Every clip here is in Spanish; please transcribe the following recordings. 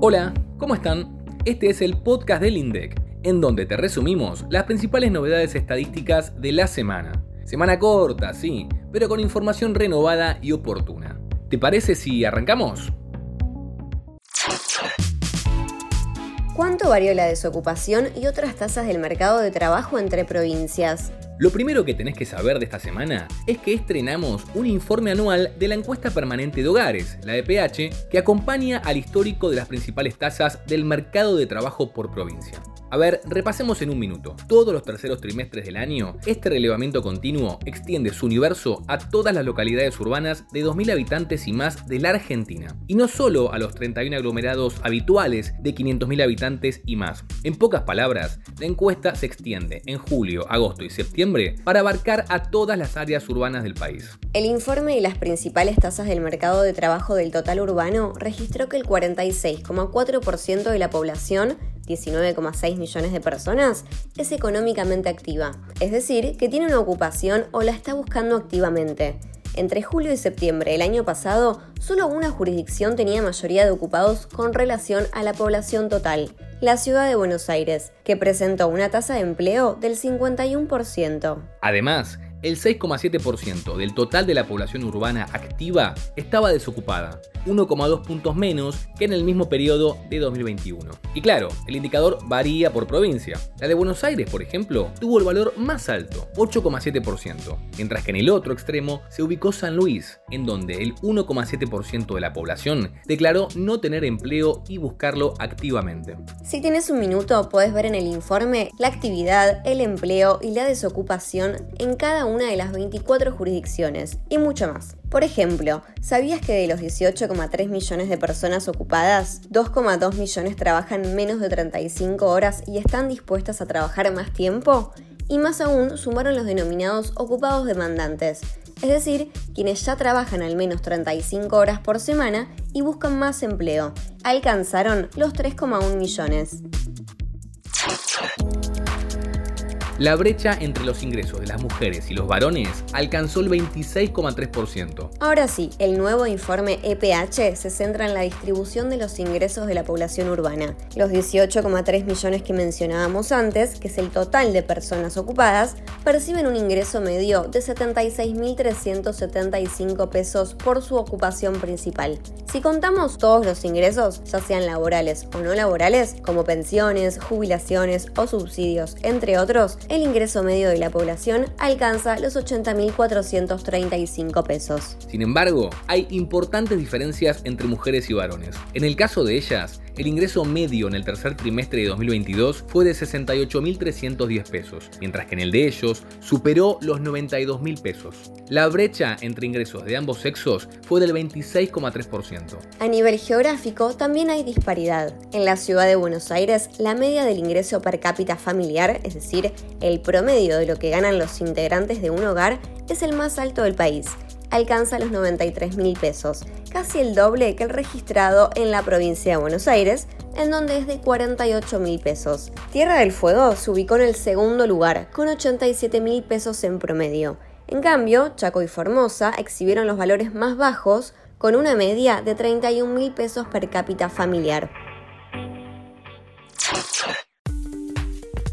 Hola, ¿cómo están? Este es el podcast del INDEC, en donde te resumimos las principales novedades estadísticas de la semana. Semana corta, sí, pero con información renovada y oportuna. ¿Te parece si arrancamos? ¿Cuánto varió la desocupación y otras tasas del mercado de trabajo entre provincias? Lo primero que tenés que saber de esta semana es que estrenamos un informe anual de la encuesta permanente de hogares, la EPH, que acompaña al histórico de las principales tasas del mercado de trabajo por provincia. A ver, repasemos en un minuto. Todos los terceros trimestres del año, este relevamiento continuo extiende su universo a todas las localidades urbanas de 2.000 habitantes y más de la Argentina. Y no solo a los 31 aglomerados habituales de 500.000 habitantes y más. En pocas palabras, la encuesta se extiende en julio, agosto y septiembre para abarcar a todas las áreas urbanas del país. El informe y las principales tasas del mercado de trabajo del total urbano registró que el 46,4% de la población 19,6 millones de personas, es económicamente activa, es decir, que tiene una ocupación o la está buscando activamente. Entre julio y septiembre del año pasado, solo una jurisdicción tenía mayoría de ocupados con relación a la población total, la ciudad de Buenos Aires, que presentó una tasa de empleo del 51%. Además, el 6,7% del total de la población urbana activa estaba desocupada, 1,2 puntos menos que en el mismo periodo de 2021. Y claro, el indicador varía por provincia. La de Buenos Aires, por ejemplo, tuvo el valor más alto, 8,7%, mientras que en el otro extremo se ubicó San Luis, en donde el 1,7% de la población declaró no tener empleo y buscarlo activamente. Si tienes un minuto, puedes ver en el informe la actividad, el empleo y la desocupación en cada una de las 24 jurisdicciones y mucho más. Por ejemplo, ¿sabías que de los 18,3 millones de personas ocupadas, 2,2 millones trabajan menos de 35 horas y están dispuestas a trabajar más tiempo? Y más aún sumaron los denominados ocupados demandantes, es decir, quienes ya trabajan al menos 35 horas por semana y buscan más empleo. Alcanzaron los 3,1 millones. La brecha entre los ingresos de las mujeres y los varones alcanzó el 26,3%. Ahora sí, el nuevo informe EPH se centra en la distribución de los ingresos de la población urbana. Los 18,3 millones que mencionábamos antes, que es el total de personas ocupadas, perciben un ingreso medio de 76.375 pesos por su ocupación principal. Si contamos todos los ingresos, ya sean laborales o no laborales, como pensiones, jubilaciones o subsidios, entre otros, el ingreso medio de la población alcanza los 80.435 pesos. Sin embargo, hay importantes diferencias entre mujeres y varones. En el caso de ellas, el ingreso medio en el tercer trimestre de 2022 fue de 68.310 pesos, mientras que en el de ellos superó los 92.000 pesos. La brecha entre ingresos de ambos sexos fue del 26,3%. A nivel geográfico también hay disparidad. En la ciudad de Buenos Aires, la media del ingreso per cápita familiar, es decir, el promedio de lo que ganan los integrantes de un hogar, es el más alto del país alcanza los 93 mil pesos, casi el doble que el registrado en la provincia de Buenos Aires, en donde es de 48 mil pesos. Tierra del Fuego se ubicó en el segundo lugar, con 87 mil pesos en promedio. En cambio, Chaco y Formosa exhibieron los valores más bajos, con una media de 31 mil pesos per cápita familiar.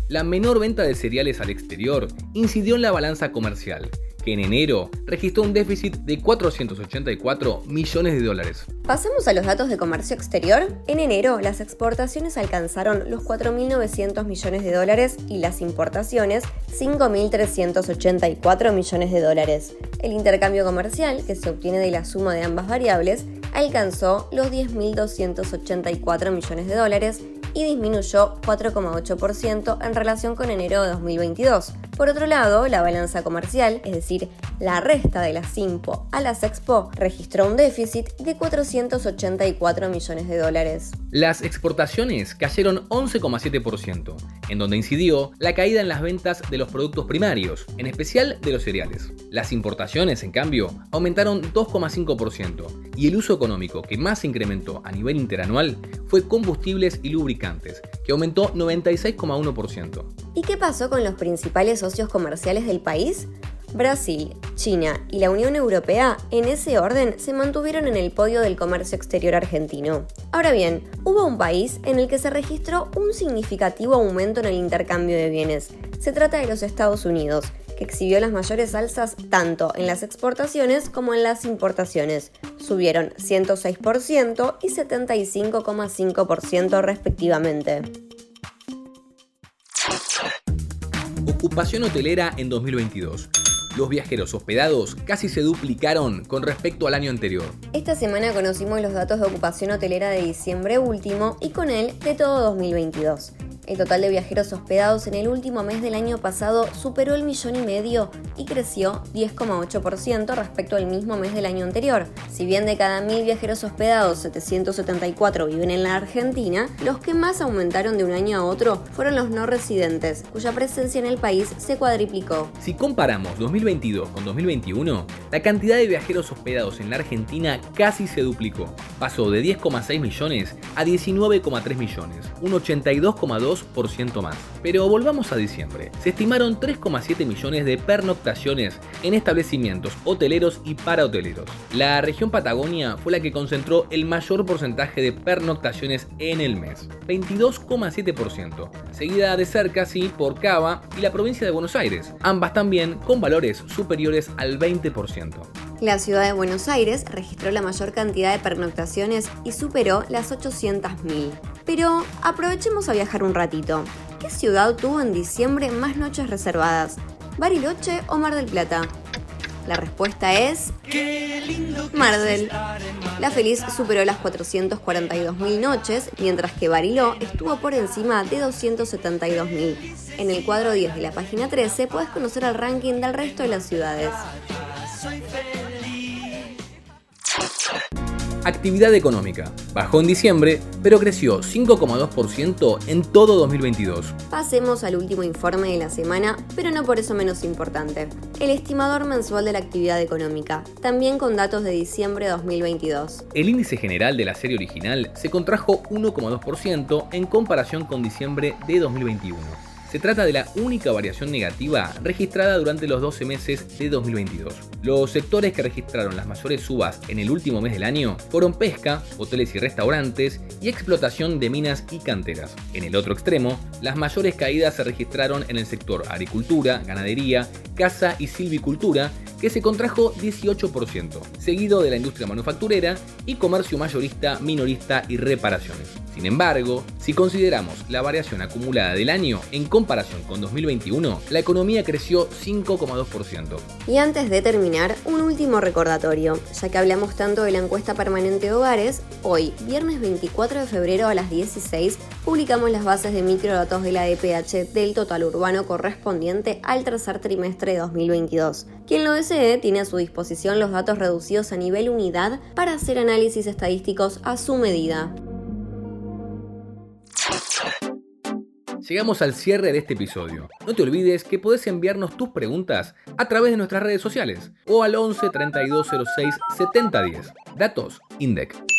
La menor venta de cereales al exterior incidió en la balanza comercial, en enero registró un déficit de 484 millones de dólares. Pasamos a los datos de comercio exterior. En enero, las exportaciones alcanzaron los 4.900 millones de dólares y las importaciones 5.384 millones de dólares. El intercambio comercial, que se obtiene de la suma de ambas variables, alcanzó los 10.284 millones de dólares y disminuyó 4,8% en relación con enero de 2022. Por otro lado, la balanza comercial, es decir, la resta de las Simpo a las Expo, registró un déficit de 484 millones de dólares. Las exportaciones cayeron 11,7%, en donde incidió la caída en las ventas de los productos primarios, en especial de los cereales. Las importaciones, en cambio, aumentaron 2,5% y el uso económico que más se incrementó a nivel interanual fue combustibles y lubricantes, que aumentó 96,1%. ¿Y qué pasó con los principales socios comerciales del país? Brasil, China y la Unión Europea, en ese orden, se mantuvieron en el podio del comercio exterior argentino. Ahora bien, hubo un país en el que se registró un significativo aumento en el intercambio de bienes. Se trata de los Estados Unidos, que exhibió las mayores alzas tanto en las exportaciones como en las importaciones. Subieron 106% y 75,5% respectivamente. Ocupación hotelera en 2022. Los viajeros hospedados casi se duplicaron con respecto al año anterior. Esta semana conocimos los datos de ocupación hotelera de diciembre último y con él de todo 2022. El total de viajeros hospedados en el último mes del año pasado superó el millón y medio y creció 10,8% respecto al mismo mes del año anterior. Si bien de cada mil viajeros hospedados, 774 viven en la Argentina, los que más aumentaron de un año a otro fueron los no residentes, cuya presencia en el país se cuadriplicó. Si comparamos 2022 con 2021, la cantidad de viajeros hospedados en la Argentina casi se duplicó. Pasó de 10,6 millones a 19,3 millones, un 82,2 más. Pero volvamos a diciembre. Se estimaron 3,7 millones de pernoctaciones en establecimientos hoteleros y parahoteleros. La región Patagonia fue la que concentró el mayor porcentaje de pernoctaciones en el mes, 22,7%, seguida de cerca sí por Cava y la provincia de Buenos Aires, ambas también con valores superiores al 20%. La ciudad de Buenos Aires registró la mayor cantidad de pernoctaciones y superó las 800.000. Pero aprovechemos a viajar un ratito. ¿Qué ciudad tuvo en diciembre más noches reservadas? ¿Bariloche o Mar del Plata? La respuesta es Mar del. La Feliz superó las 442.000 noches, mientras que Bariló estuvo por encima de 272.000. En el cuadro 10 de la página 13 puedes conocer el ranking del resto de las ciudades. Actividad económica. Bajó en diciembre, pero creció 5,2% en todo 2022. Pasemos al último informe de la semana, pero no por eso menos importante. El estimador mensual de la actividad económica, también con datos de diciembre de 2022. El índice general de la serie original se contrajo 1,2% en comparación con diciembre de 2021. Se trata de la única variación negativa registrada durante los 12 meses de 2022. Los sectores que registraron las mayores subas en el último mes del año fueron pesca, hoteles y restaurantes y explotación de minas y canteras. En el otro extremo, las mayores caídas se registraron en el sector agricultura, ganadería, caza y silvicultura, que se contrajo 18%, seguido de la industria manufacturera y comercio mayorista, minorista y reparaciones. Sin embargo, si consideramos la variación acumulada del año en comparación con 2021, la economía creció 5,2%. Y antes de terminar, un último recordatorio. Ya que hablamos tanto de la encuesta permanente de hogares, hoy, viernes 24 de febrero a las 16, publicamos las bases de microdatos de la EPH del total urbano correspondiente al tercer trimestre de 2022. Quien lo desee tiene a su disposición los datos reducidos a nivel unidad para hacer análisis estadísticos a su medida. Llegamos al cierre de este episodio. No te olvides que podés enviarnos tus preguntas a través de nuestras redes sociales o al 11 3206 7010. Datos INDEC.